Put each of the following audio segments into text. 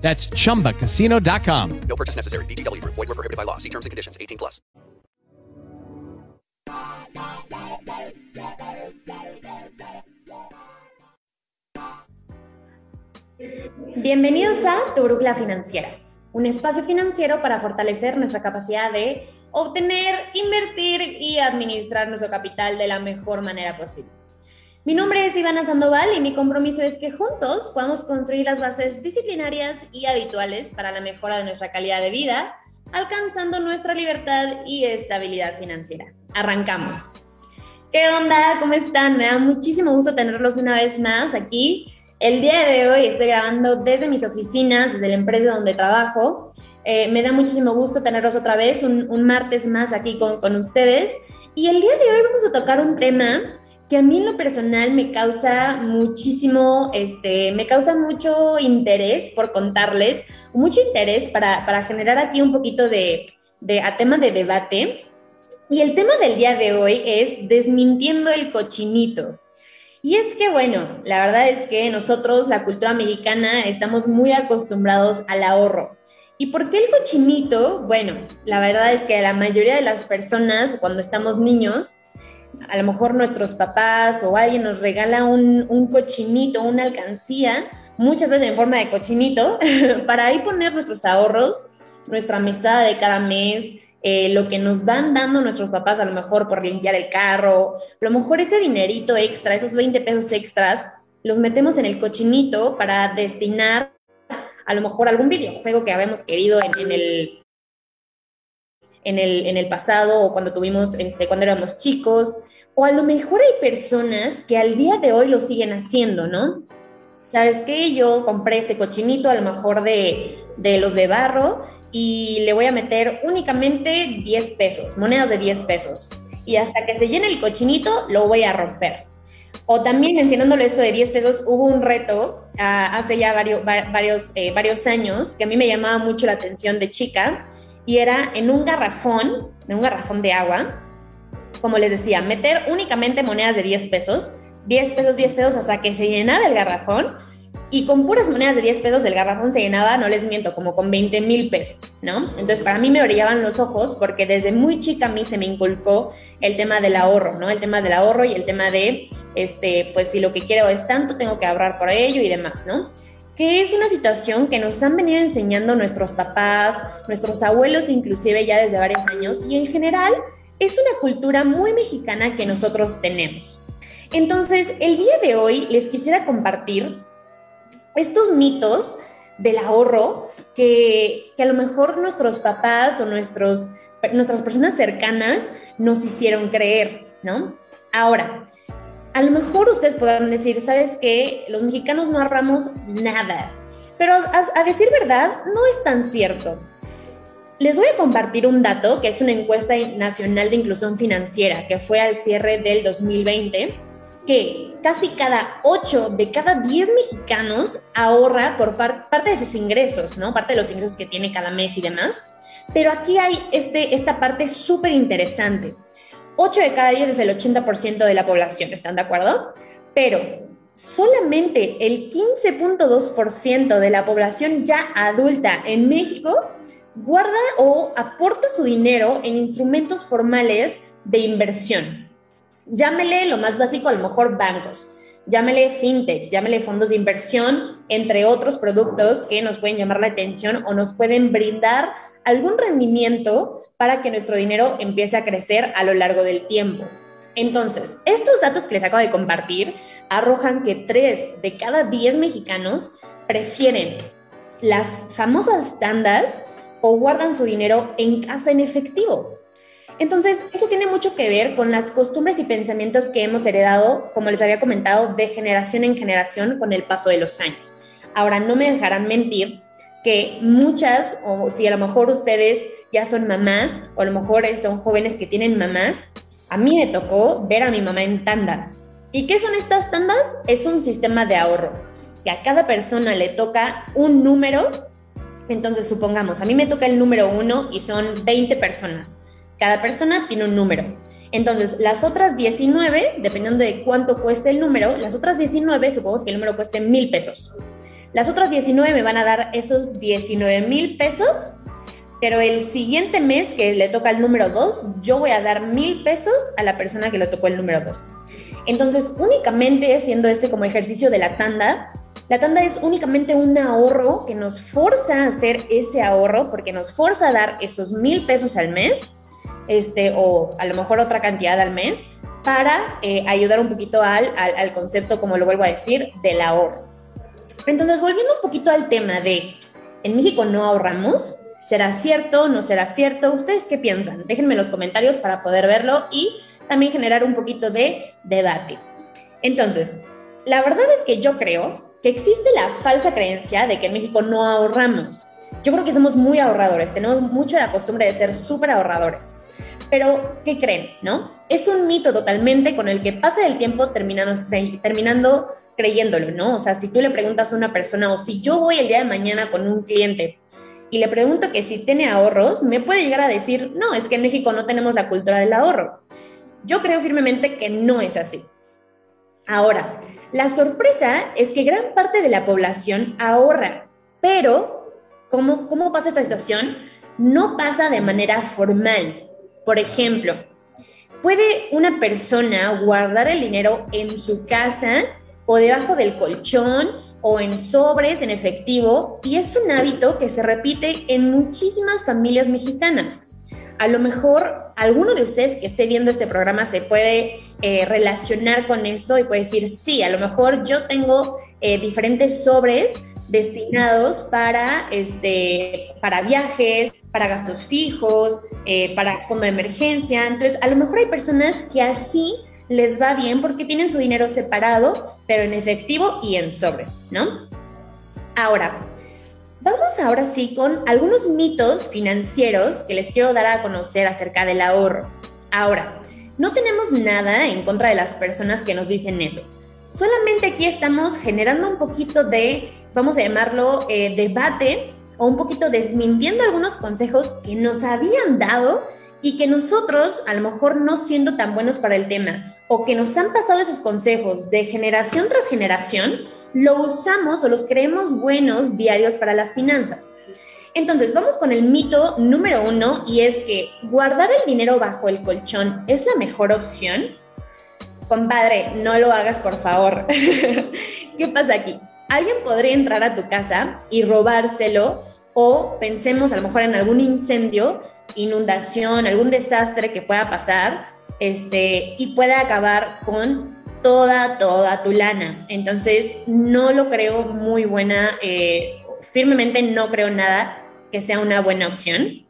That's chumbacasino.com. No purchase necessary. VGW Group. Void were prohibited by law. See terms and conditions. 18 plus. Bienvenidos a Tu Brújula Financiera, un espacio financiero para fortalecer nuestra capacidad de obtener, invertir y administrar nuestro capital de la mejor manera posible. Mi nombre es Ivana Sandoval y mi compromiso es que juntos podamos construir las bases disciplinarias y habituales para la mejora de nuestra calidad de vida, alcanzando nuestra libertad y estabilidad financiera. Arrancamos. ¿Qué onda? ¿Cómo están? Me da muchísimo gusto tenerlos una vez más aquí. El día de hoy estoy grabando desde mis oficinas, desde la empresa donde trabajo. Eh, me da muchísimo gusto tenerlos otra vez, un, un martes más aquí con, con ustedes. Y el día de hoy vamos a tocar un tema que a mí en lo personal me causa muchísimo, este, me causa mucho interés por contarles, mucho interés para, para generar aquí un poquito de, de, a tema de debate. Y el tema del día de hoy es desmintiendo el cochinito. Y es que, bueno, la verdad es que nosotros, la cultura mexicana, estamos muy acostumbrados al ahorro. ¿Y por qué el cochinito? Bueno, la verdad es que la mayoría de las personas, cuando estamos niños, a lo mejor nuestros papás o alguien nos regala un, un cochinito, una alcancía, muchas veces en forma de cochinito, para ahí poner nuestros ahorros, nuestra mesada de cada mes, eh, lo que nos van dando nuestros papás a lo mejor por limpiar el carro, a lo mejor ese dinerito extra, esos 20 pesos extras, los metemos en el cochinito para destinar a lo mejor algún videojuego que habíamos querido en, en el, en el, en el pasado o cuando tuvimos, este, cuando éramos chicos, o a lo mejor hay personas que al día de hoy lo siguen haciendo, ¿no? ¿Sabes qué? Yo compré este cochinito a lo mejor de, los de barro y le voy a meter únicamente 10 pesos, monedas de 10 pesos. Y hasta que se llene el cochinito, lo voy a romper. O también mencionándolo esto de 10 pesos, hubo un reto uh, hace ya varios, eh, varios años que a mí me llamaba mucho la atención de chica y era en un garrafón, en un garrafón de agua, como les decía, meter únicamente monedas de 10 pesos, 10 pesos, 10 pesos hasta que se llenaba el garrafón y con puras monedas de 10 pesos el garrafón se llenaba, no les miento, como con 20 mil pesos, ¿no? Entonces para mí me brillaban los ojos porque desde muy chica a mí se me inculcó el tema del ahorro, ¿no? El tema del ahorro y el tema de, este, pues si lo que quiero es tanto, tengo que ahorrar por ello y demás, ¿no? que es una situación que nos han venido enseñando nuestros papás, nuestros abuelos inclusive ya desde varios años y en general es una cultura muy mexicana que nosotros tenemos. Entonces, el día de hoy les quisiera compartir estos mitos del ahorro que, a lo mejor nuestros papás o nuestros, nuestras personas cercanas nos hicieron creer, ¿no? Ahora, a lo mejor ustedes podrán decir, ¿sabes qué? Los mexicanos no ahorramos nada. Pero a, decir verdad, no es tan cierto. Les voy a compartir un dato que es una encuesta nacional de inclusión financiera que fue al cierre del 2020, que casi cada 8 de cada 10 mexicanos ahorra por par parte de sus ingresos, ¿no? Parte de los ingresos que tiene cada mes y demás. Pero aquí hay este, esta parte súper interesante. 8 de cada 10 es el 80% de la población, ¿están de acuerdo? Pero solamente el 15.2% de la población ya adulta en México guarda o aporta su dinero en instrumentos formales de inversión. Llámele lo más básico, a lo mejor bancos. Llámele fintech, llámele fondos de inversión, entre otros productos que nos pueden llamar la atención o nos pueden brindar algún rendimiento para que nuestro dinero empiece a crecer a lo largo del tiempo. Entonces, estos datos que les acabo de compartir arrojan que 3 de cada 10 mexicanos prefieren las famosas tandas o guardan su dinero en casa en efectivo. Entonces, eso tiene mucho que ver con las costumbres y pensamientos que hemos heredado, como les había comentado, de generación en generación con el paso de los años. Ahora, no me dejarán mentir que muchas, o si a lo mejor ustedes ya son mamás o a lo mejor son jóvenes que tienen mamás, a mí me tocó ver a mi mamá en tandas. ¿Y qué son estas tandas? Es un sistema de ahorro, que a cada persona le toca un número. Entonces, supongamos, a mí me toca el número uno y son 20 personas. Cada persona tiene un número. Entonces, las otras 19, dependiendo de cuánto cueste el número, las otras 19, supongamos que el número cueste mil pesos. Las otras 19 me van a dar esos 19 mil pesos, pero el siguiente mes que le toca el número 2, yo voy a dar mil pesos a la persona que le tocó el número 2. Entonces, únicamente siendo este como ejercicio de la tanda, la tanda es únicamente un ahorro que nos forza a hacer ese ahorro porque nos forza a dar esos mil pesos al mes este, o a lo mejor otra cantidad al mes, para eh, ayudar un poquito al, al, concepto, como lo vuelvo a decir, del ahorro. Entonces, volviendo un poquito al tema de, en México no ahorramos, ¿será cierto? ¿No será cierto? ¿Ustedes qué piensan? Déjenme en los comentarios para poder verlo y también generar un poquito de debate. Entonces, la verdad es que yo creo que existe la falsa creencia de que en México no ahorramos. Yo creo que somos muy ahorradores, tenemos mucho la costumbre de ser súper ahorradores. Pero, ¿qué creen? ¿No? Es un mito totalmente con el que pasa el tiempo terminando creyéndolo, ¿no? O sea, si tú le preguntas a una persona o si yo voy el día de mañana con un cliente y le pregunto que si tiene ahorros, me puede llegar a decir, no, es que en México no tenemos la cultura del ahorro. Yo creo firmemente que no es así. Ahora, la sorpresa es que gran parte de la población ahorra, pero ¿cómo, cómo pasa esta situación? No pasa de manera formal. Por ejemplo, ¿puede una persona guardar el dinero en su casa o debajo del colchón o en sobres en efectivo? Y es un hábito que se repite en muchísimas familias mexicanas. A lo mejor alguno de ustedes que esté viendo este programa se puede eh, relacionar con eso y puede decir, sí, a lo mejor yo tengo eh, diferentes sobres destinados para, este, para viajes, para gastos fijos, eh, para fondo de emergencia. Entonces, a lo mejor hay personas que así les va bien porque tienen su dinero separado, pero en efectivo y en sobres, ¿no? Ahora, vamos ahora sí con algunos mitos financieros que les quiero dar a conocer acerca del ahorro. Ahora, no tenemos nada en contra de las personas que nos dicen eso. Solamente aquí estamos generando un poquito de, vamos a llamarlo, eh, debate o un poquito desmintiendo algunos consejos que nos habían dado y que nosotros, a lo mejor no siendo tan buenos para el tema, o que nos han pasado esos consejos de generación tras generación, lo usamos o los creemos buenos diarios para las finanzas. Entonces, vamos con el mito número uno y es que guardar el dinero bajo el colchón es la mejor opción. Compadre, no lo hagas, por favor. ¿Qué pasa aquí? Alguien podría entrar a tu casa y robárselo o pensemos a lo mejor en algún incendio, inundación, algún desastre que pueda pasar este, y pueda acabar con toda, toda tu lana. Entonces, no lo creo muy buena, eh, firmemente no creo nada que sea una buena opción,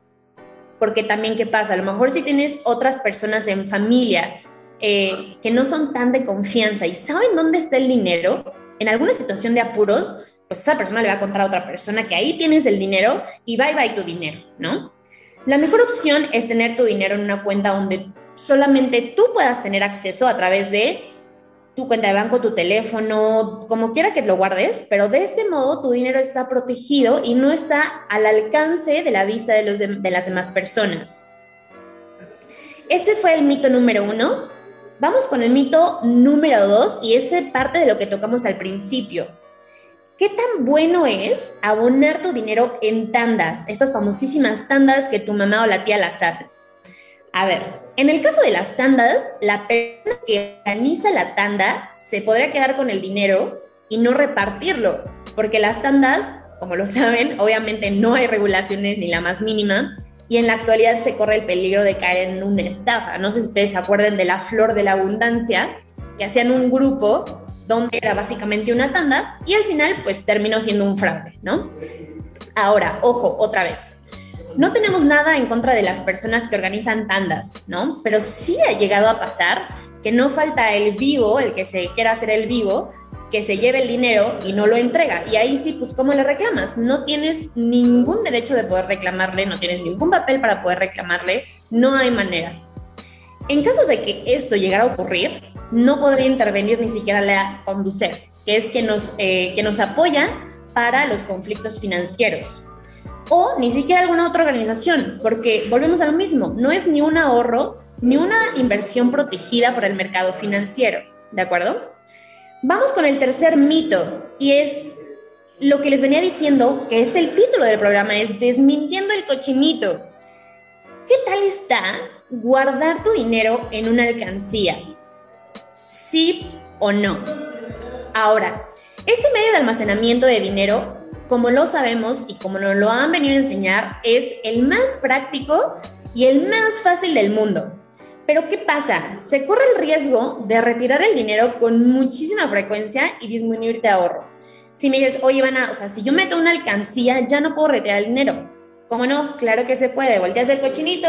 porque también, ¿qué pasa? A lo mejor si tienes otras personas en familia eh, que no son tan de confianza y saben dónde está el dinero, en alguna situación de apuros, pues esa persona le va a contar a otra persona que ahí tienes el dinero y bye bye tu dinero, ¿no? La mejor opción es tener tu dinero en una cuenta donde solamente tú puedas tener acceso a través de tu cuenta de banco, tu teléfono, como quiera que lo guardes, pero de este modo tu dinero está protegido y no está al alcance de la vista de, los de, las demás personas. Ese fue el mito número uno. Vamos con el mito número dos y ese parte de lo que tocamos al principio. ¿Qué tan bueno es abonar tu dinero en tandas? Estas famosísimas tandas que tu mamá o la tía las hace. A ver, en el caso de las tandas, la persona que organiza la tanda se podría quedar con el dinero y no repartirlo, porque las tandas, como lo saben, obviamente no hay regulaciones ni la más mínima, y en la actualidad se corre el peligro de caer en una estafa. No sé si ustedes se acuerdan de la flor de la abundancia, que hacían un grupo donde era básicamente una tanda y al final pues terminó siendo un fraude, ¿no? Ahora, ojo, otra vez. No tenemos nada en contra de las personas que organizan tandas, ¿no? Pero sí ha llegado a pasar que no falta el vivo, el que se quiera hacer el vivo, que se lleve el dinero y no lo entrega. Y ahí sí, pues, ¿cómo le reclamas? No tienes ningún derecho de poder reclamarle, no tienes ningún papel para poder reclamarle, no hay manera. En caso de que esto llegara a ocurrir, no podría intervenir ni siquiera la Conducef, que es que nos, eh, que nos apoya para los conflictos financieros. O ni siquiera alguna otra organización, porque volvemos a lo mismo, no es ni un ahorro ni una inversión protegida por el mercado financiero, ¿de acuerdo? Vamos con el tercer mito y es lo que les venía diciendo, que es el título del programa, es Desmintiendo el cochinito. ¿Qué tal está guardar tu dinero en una alcancía? ¿Sí o no? Ahora, este medio de almacenamiento de dinero, como lo sabemos y como nos lo han venido a enseñar, es el más práctico y el más fácil del mundo. Pero ¿qué pasa? Se corre el riesgo de retirar el dinero con muchísima frecuencia y disminuirte ahorro. Si me dices, oye, Ivana, o sea, si yo meto una alcancía, ya no puedo retirar el dinero. ¿Cómo no? Claro que se puede. Volteas el cochinito,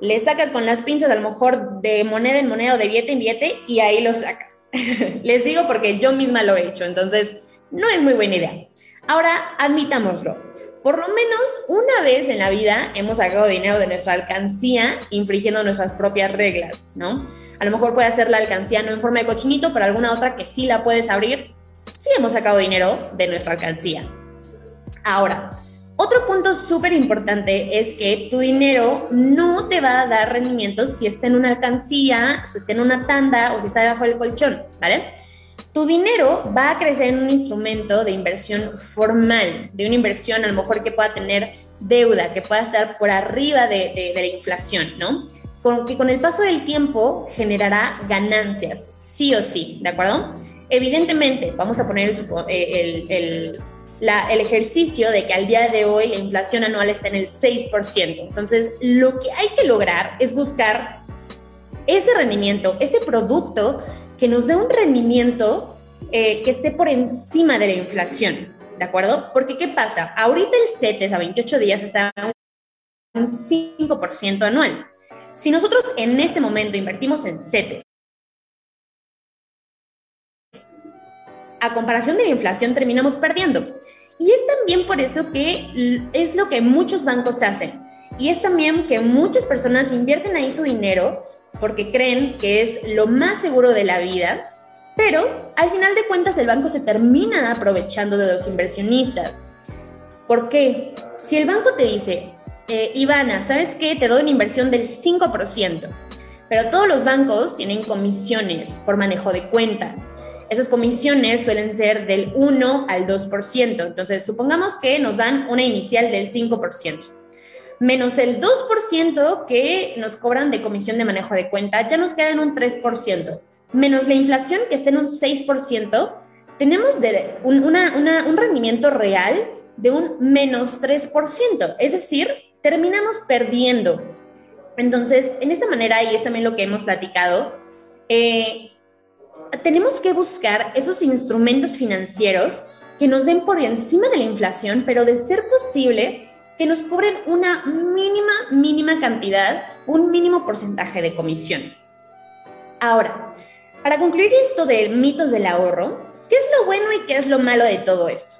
le sacas con las pinzas a lo mejor de moneda en moneda o de billete en billete y ahí lo sacas. Les digo porque yo misma lo he hecho, entonces no es muy buena idea. Ahora, admitámoslo por lo menos una vez en la vida hemos sacado dinero de nuestra alcancía infringiendo nuestras propias reglas, ¿no? A lo mejor puede ser la alcancía no en forma de cochinito, pero alguna otra que sí la puedes abrir. Sí hemos sacado dinero de nuestra alcancía. Ahora, otro punto súper importante es que tu dinero no te va a dar rendimientos si está en una alcancía, si está en una tanda o si está debajo del colchón, ¿vale? tu dinero va a crecer en un instrumento de inversión formal, de una inversión a lo mejor que pueda tener deuda, que pueda estar por arriba de, la inflación, ¿no? Con, que con el paso del tiempo generará ganancias, sí o sí, ¿de acuerdo? Evidentemente, vamos a poner el, el, el ejercicio de que al día de hoy la inflación anual está en el 6%. Entonces, lo que hay que lograr es buscar ese rendimiento, ese producto que nos dé un rendimiento eh, que esté por encima de la inflación, ¿de acuerdo? Porque ¿qué pasa? Ahorita el CETES a 28 días está un 5% anual. Si nosotros en este momento invertimos en CETES, a comparación de la inflación terminamos perdiendo. Y es también por eso que es lo que muchos bancos hacen. Y es también que muchas personas invierten ahí su dinero porque creen que es lo más seguro de la vida, pero al final de cuentas el banco se termina aprovechando de los inversionistas. ¿Por qué? Si el banco te dice, eh, Ivana, ¿sabes qué? Te doy una inversión del 5%, pero todos los bancos tienen comisiones por manejo de cuenta. Esas comisiones suelen ser del 1 al 2%. Entonces, supongamos que nos dan una inicial del 5% menos el 2% que nos cobran de comisión de manejo de cuenta, ya nos queda en un 3%, menos la inflación que está en un 6%, tenemos un, rendimiento real de un menos 3%, es decir, terminamos perdiendo. Entonces, en esta manera, y es también lo que hemos platicado, eh, tenemos que buscar esos instrumentos financieros que nos den por encima de la inflación, pero de ser posible, que nos cubren una mínima, mínima cantidad, un mínimo porcentaje de comisión. Ahora, para concluir esto de mitos del ahorro, ¿qué es lo bueno y qué es lo malo de todo esto?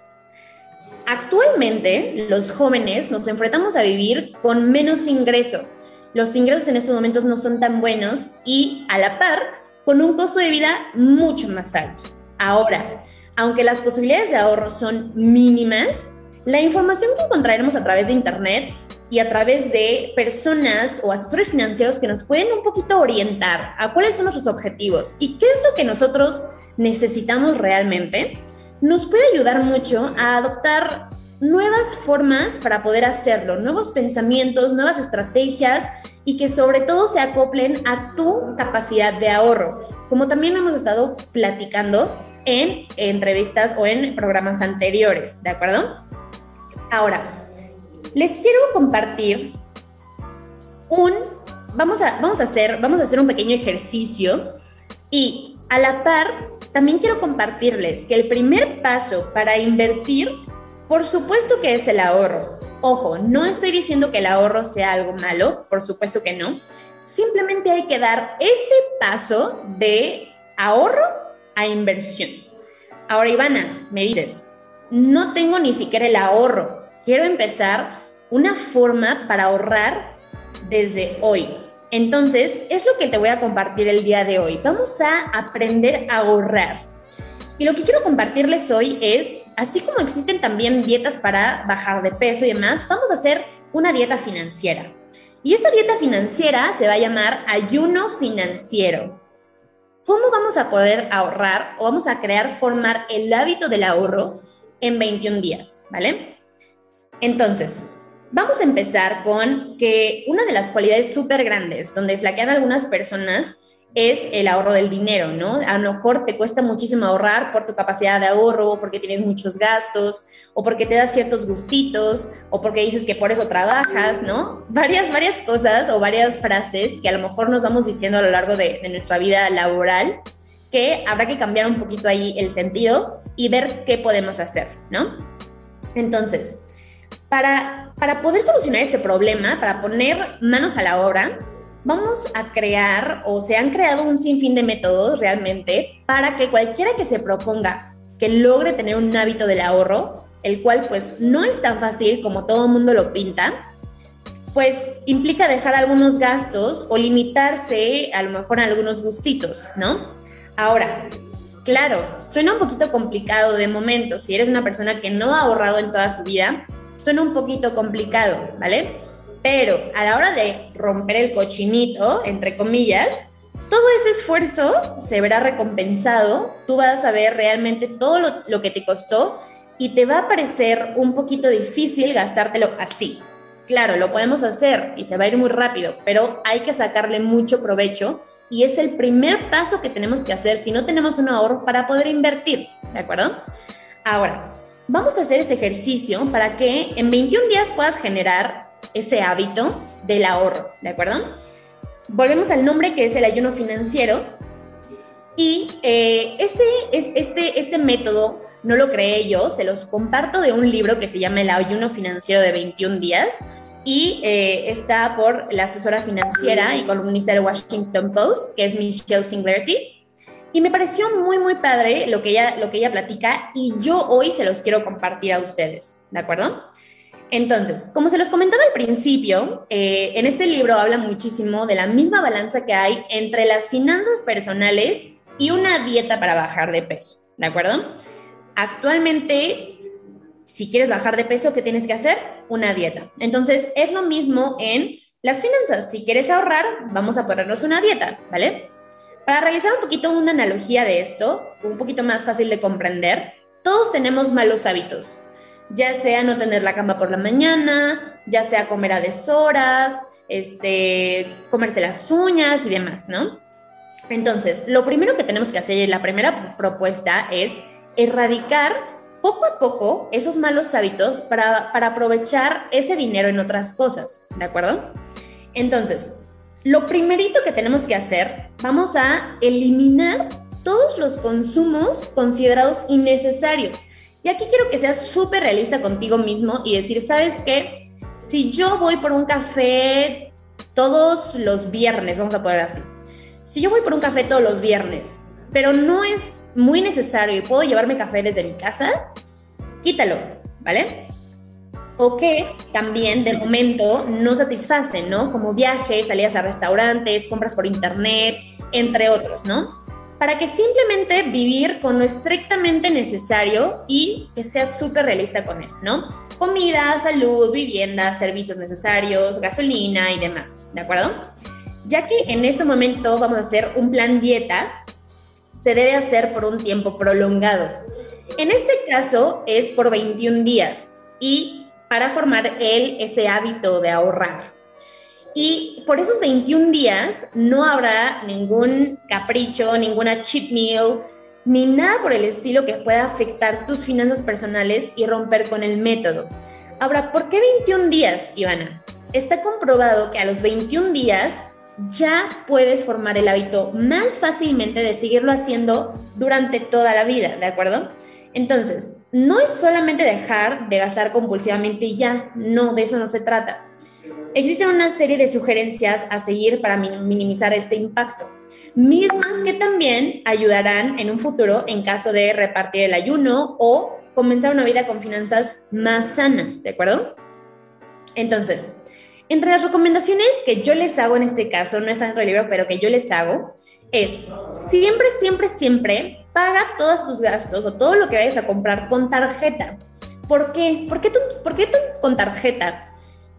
Actualmente, los jóvenes nos enfrentamos a vivir con menos ingreso. Los ingresos en estos momentos no son tan buenos y, a la par, con un costo de vida mucho más alto. Ahora, aunque las posibilidades de ahorro son mínimas, la información que encontraremos a través de Internet y a través de personas o asesores financieros que nos pueden un poquito orientar a cuáles son nuestros objetivos y qué es lo que nosotros necesitamos realmente, nos puede ayudar mucho a adoptar nuevas formas para poder hacerlo, nuevos pensamientos, nuevas estrategias y que sobre todo se acoplen a tu capacidad de ahorro, como también hemos estado platicando en entrevistas o en programas anteriores, ¿de acuerdo? Ahora, les quiero compartir un, vamos a, vamos a, hacer, vamos a hacer un pequeño ejercicio y a la par también quiero compartirles que el primer paso para invertir, por supuesto que es el ahorro. Ojo, no estoy diciendo que el ahorro sea algo malo, por supuesto que no. Simplemente hay que dar ese paso de ahorro a inversión. Ahora, Ivana, me dices, no tengo ni siquiera el ahorro. Quiero empezar una forma para ahorrar desde hoy. Entonces, es lo que te voy a compartir el día de hoy. Vamos a aprender a ahorrar. Y lo que quiero compartirles hoy es, así como existen también dietas para bajar de peso y demás, vamos a hacer una dieta financiera. Y esta dieta financiera se va a llamar ayuno financiero. ¿Cómo vamos a poder ahorrar o vamos a crear, formar el hábito del ahorro en 21 días? ¿Vale? Entonces, vamos a empezar con que una de las cualidades súper grandes donde flaquean algunas personas es el ahorro del dinero, ¿no? A lo mejor te cuesta muchísimo ahorrar por tu capacidad de ahorro, porque tienes muchos gastos, o porque te das ciertos gustitos, o porque dices que por eso trabajas, ¿no? Varias, varias cosas o varias frases que a lo mejor nos vamos diciendo a lo largo de, nuestra vida laboral, que habrá que cambiar un poquito ahí el sentido y ver qué podemos hacer, ¿no? Entonces, para, para poder solucionar este problema, para poner manos a la obra, vamos a crear o se han creado un sinfín de métodos realmente para que cualquiera que se proponga que logre tener un hábito del ahorro, el cual pues no es tan fácil como todo el mundo lo pinta, pues implica dejar algunos gastos o limitarse a lo mejor a algunos gustitos, ¿no? Ahora, claro, suena un poquito complicado de momento, si eres una persona que no ha ahorrado en toda su vida, suena un poquito complicado, ¿vale? Pero a la hora de romper el cochinito, entre comillas, todo ese esfuerzo se verá recompensado, tú vas a ver realmente todo lo, que te costó y te va a parecer un poquito difícil gastártelo así. Claro, lo podemos hacer y se va a ir muy rápido, pero hay que sacarle mucho provecho y es el primer paso que tenemos que hacer si no tenemos un ahorro para poder invertir, ¿de acuerdo? Ahora, vamos a hacer este ejercicio para que en 21 días puedas generar ese hábito del ahorro, ¿de acuerdo? Volvemos al nombre que es el ayuno financiero. Y eh, este, este, este método no lo creé yo, se los comparto de un libro que se llama El ayuno financiero de 21 días y eh, está por la asesora financiera y columnista del Washington Post, que es Michelle Singlerty. Y me pareció muy, muy padre lo que, ella, lo que ella platica y yo hoy se los quiero compartir a ustedes, ¿de acuerdo? Entonces, como se los comentaba al principio, eh, en este libro habla muchísimo de la misma balanza que hay entre las finanzas personales y una dieta para bajar de peso, ¿de acuerdo? Actualmente, si quieres bajar de peso, ¿qué tienes que hacer? Una dieta. Entonces, es lo mismo en las finanzas. Si quieres ahorrar, vamos a ponernos una dieta, ¿vale? Para realizar un poquito una analogía de esto, un poquito más fácil de comprender, todos tenemos malos hábitos ya sea no tener la cama por la mañana, ya sea comer a deshoras, este, comerse las uñas y demás, ¿no? Entonces, lo primero que tenemos que hacer y la primera propuesta es erradicar poco a poco esos malos hábitos para, para aprovechar ese dinero en otras cosas, ¿de acuerdo? Entonces, lo primerito que tenemos que hacer, vamos a eliminar todos los consumos considerados innecesarios y aquí quiero que seas súper realista contigo mismo y decir, ¿sabes qué? Si yo voy por un café todos los viernes, vamos a poner así, si yo voy por un café todos los viernes, pero no es muy necesario y puedo llevarme café desde mi casa, quítalo, ¿vale? O que también de momento no satisfacen, ¿no? Como viajes, salidas a restaurantes, compras por internet, entre otros, ¿no? Para que simplemente vivir con lo estrictamente necesario y que seas súper realista con eso, ¿no? Comida, salud, vivienda, servicios necesarios, gasolina y demás, ¿de acuerdo? Ya que en este momento vamos a hacer un plan dieta, se debe hacer por un tiempo prolongado. En este caso es por 21 días y para formar el, ese hábito de ahorrar. Y por esos 21 días no habrá ningún capricho, ninguna cheat meal, ni nada por el estilo que pueda afectar tus finanzas personales y romper con el método. Ahora, ¿por qué 21 días, Ivana? Está comprobado que a los 21 días ya puedes formar el hábito más fácilmente de seguirlo haciendo durante toda la vida, ¿de acuerdo? Entonces, no es solamente dejar de gastar compulsivamente y ya, no, de eso no se trata existen una serie de sugerencias a seguir para minimizar este impacto, mismas que también ayudarán en un futuro en caso de repartir el ayuno o comenzar una vida con finanzas más sanas, ¿de acuerdo? Entonces, entre las recomendaciones que yo les hago en este caso, no está dentro del libro, pero que yo les hago, es siempre, siempre, siempre paga todos tus gastos o todo lo que vayas a comprar con tarjeta. ¿Por qué? ¿Por qué, tú, por qué tú con tarjeta?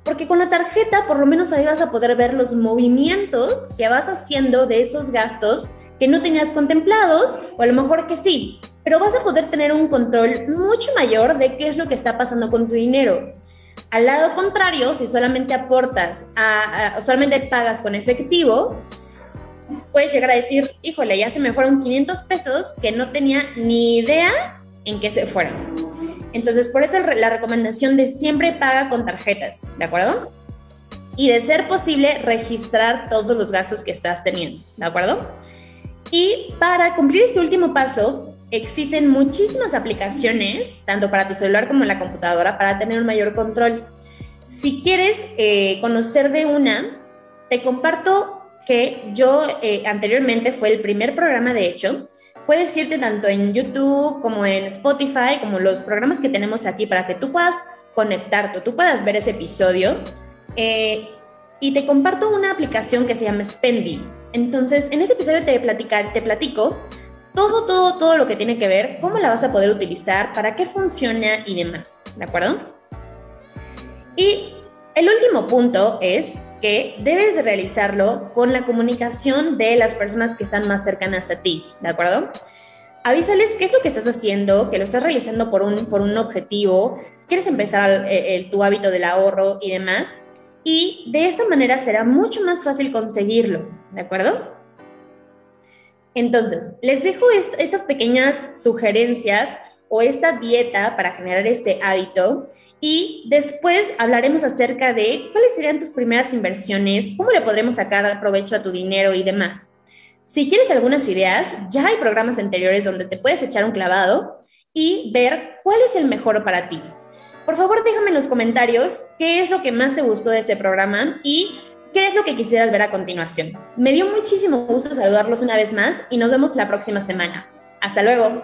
Porque con la tarjeta por lo menos ahí vas a poder ver los movimientos que vas haciendo de esos gastos que no tenías contemplados o a lo mejor que sí, pero vas a poder tener un control mucho mayor de qué es lo que está pasando con tu dinero. Al lado contrario, si solamente aportas a, solamente pagas con efectivo, puedes llegar a decir, híjole, ya se me fueron 500 pesos que no tenía ni idea en qué se fueron. Entonces, por eso la recomendación de siempre paga con tarjetas, ¿de acuerdo? Y de ser posible, registrar todos los gastos que estás teniendo, ¿de acuerdo? Y para cumplir este último paso, existen muchísimas aplicaciones, tanto para tu celular como la computadora, para tener un mayor control. Si quieres eh, conocer de una, te comparto que yo eh, anteriormente fue el primer programa, de hecho, puedes irte tanto en YouTube como en Spotify, como los programas que tenemos aquí para que tú puedas conectarte, tú puedas ver ese episodio. Eh, y te comparto una aplicación que se llama Spendy. Entonces, en ese episodio te, platicar, te platico todo, todo, todo lo que tiene que ver, cómo la vas a poder utilizar, para qué funciona y demás. ¿De acuerdo? Y el último punto es que debes de realizarlo con la comunicación de las personas que están más cercanas a ti, ¿de acuerdo? Avísales qué es lo que estás haciendo, que lo estás realizando por un, por un objetivo, quieres empezar el, tu hábito del ahorro y demás, y de esta manera será mucho más fácil conseguirlo, ¿de acuerdo? Entonces, les dejo estas pequeñas sugerencias o esta dieta para generar este hábito y después hablaremos acerca de cuáles serían tus primeras inversiones, cómo le podremos sacar provecho a tu dinero y demás. Si quieres algunas ideas, ya hay programas anteriores donde te puedes echar un clavado y ver cuál es el mejor para ti. Por favor, déjame en los comentarios qué es lo que más te gustó de este programa y qué es lo que quisieras ver a continuación. Me dio muchísimo gusto saludarlos una vez más y nos vemos la próxima semana. Hasta luego.